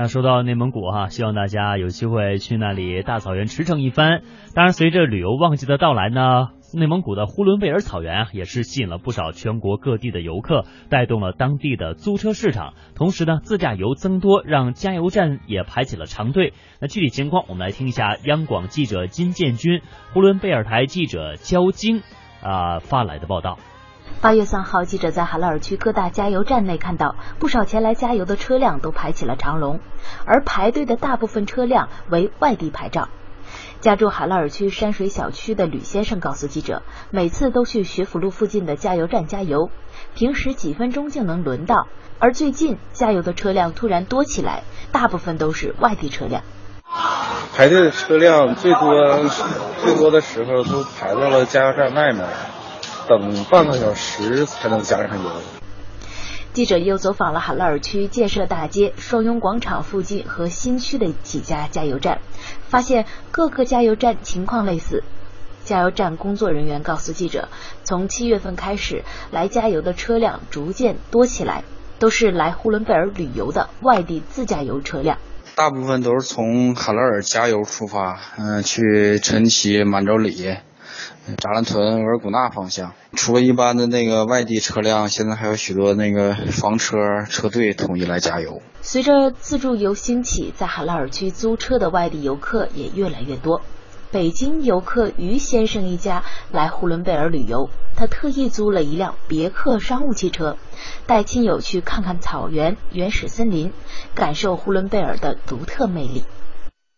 那说到内蒙古哈，希望大家有机会去那里大草原驰骋一番。当然，随着旅游旺季的到来呢，内蒙古的呼伦贝尔草原啊，也是吸引了不少全国各地的游客，带动了当地的租车市场。同时呢，自驾游增多，让加油站也排起了长队。那具体情况，我们来听一下央广记者金建军、呼伦贝尔台记者焦晶啊发来的报道。八月三号，记者在海拉尔区各大加油站内看到，不少前来加油的车辆都排起了长龙，而排队的大部分车辆为外地牌照。家住海拉尔区山水小区的吕先生告诉记者，每次都去学府路附近的加油站加油，平时几分钟就能轮到，而最近加油的车辆突然多起来，大部分都是外地车辆。排队的车辆最多最多的时候都排到了加油站外面。等半个小时才能加上油。记者又走访了海拉尔区建设大街、双拥广场附近和新区的几家加油站，发现各个加油站情况类似。加油站工作人员告诉记者，从七月份开始，来加油的车辆逐渐多起来，都是来呼伦贝尔旅游的外地自驾游车辆。大部分都是从海拉尔加油出发，嗯，去陈奇、满洲里。扎兰屯、额尔古纳方向，除了一般的那个外地车辆，现在还有许多那个房车车队统一来加油。随着自助游兴起，在海拉尔区租车的外地游客也越来越多。北京游客于先生一家来呼伦贝尔旅游，他特意租了一辆别克商务汽车，带亲友去看看草原、原始森林，感受呼伦贝尔的独特魅力。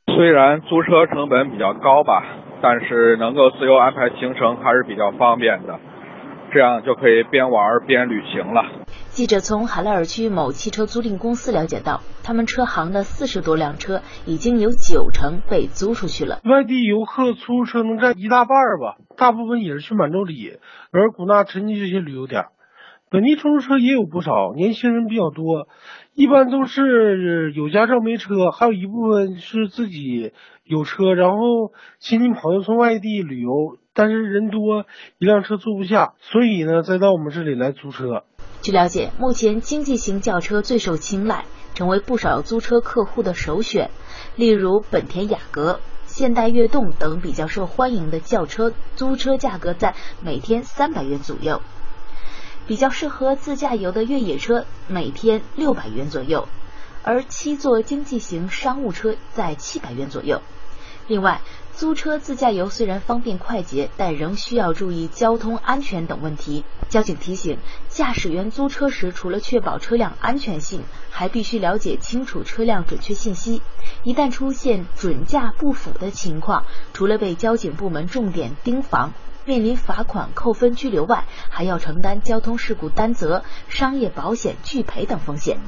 虽然租车成本比较高吧。但是能够自由安排行程还是比较方便的，这样就可以边玩边旅行了。记者从海拉尔区某汽车租赁公司了解到，他们车行的四十多辆车已经有九成被租出去了。外地游客出租车能占一大半吧，大部分也是去满洲里、额尔古纳、陈吉这些旅游点。本地出租车也有不少，年轻人比较多，一般都是有驾照没车，还有一部分是自己有车，然后亲戚朋友从外地旅游，但是人多，一辆车坐不下，所以呢，再到我们这里来租车。据了解，目前经济型轿车最受青睐，成为不少租车客户的首选。例如本田雅阁、现代悦动等比较受欢迎的轿车租车价格在每天三百元左右。比较适合自驾游的越野车每天六百元左右，而七座经济型商务车在七百元左右。另外，租车自驾游虽然方便快捷，但仍需要注意交通安全等问题。交警提醒，驾驶员租车时，除了确保车辆安全性，还必须了解清楚车辆准确信息。一旦出现准驾不符的情况，除了被交警部门重点盯防。面临罚款、扣分、拘留外，还要承担交通事故担责、商业保险拒赔等风险。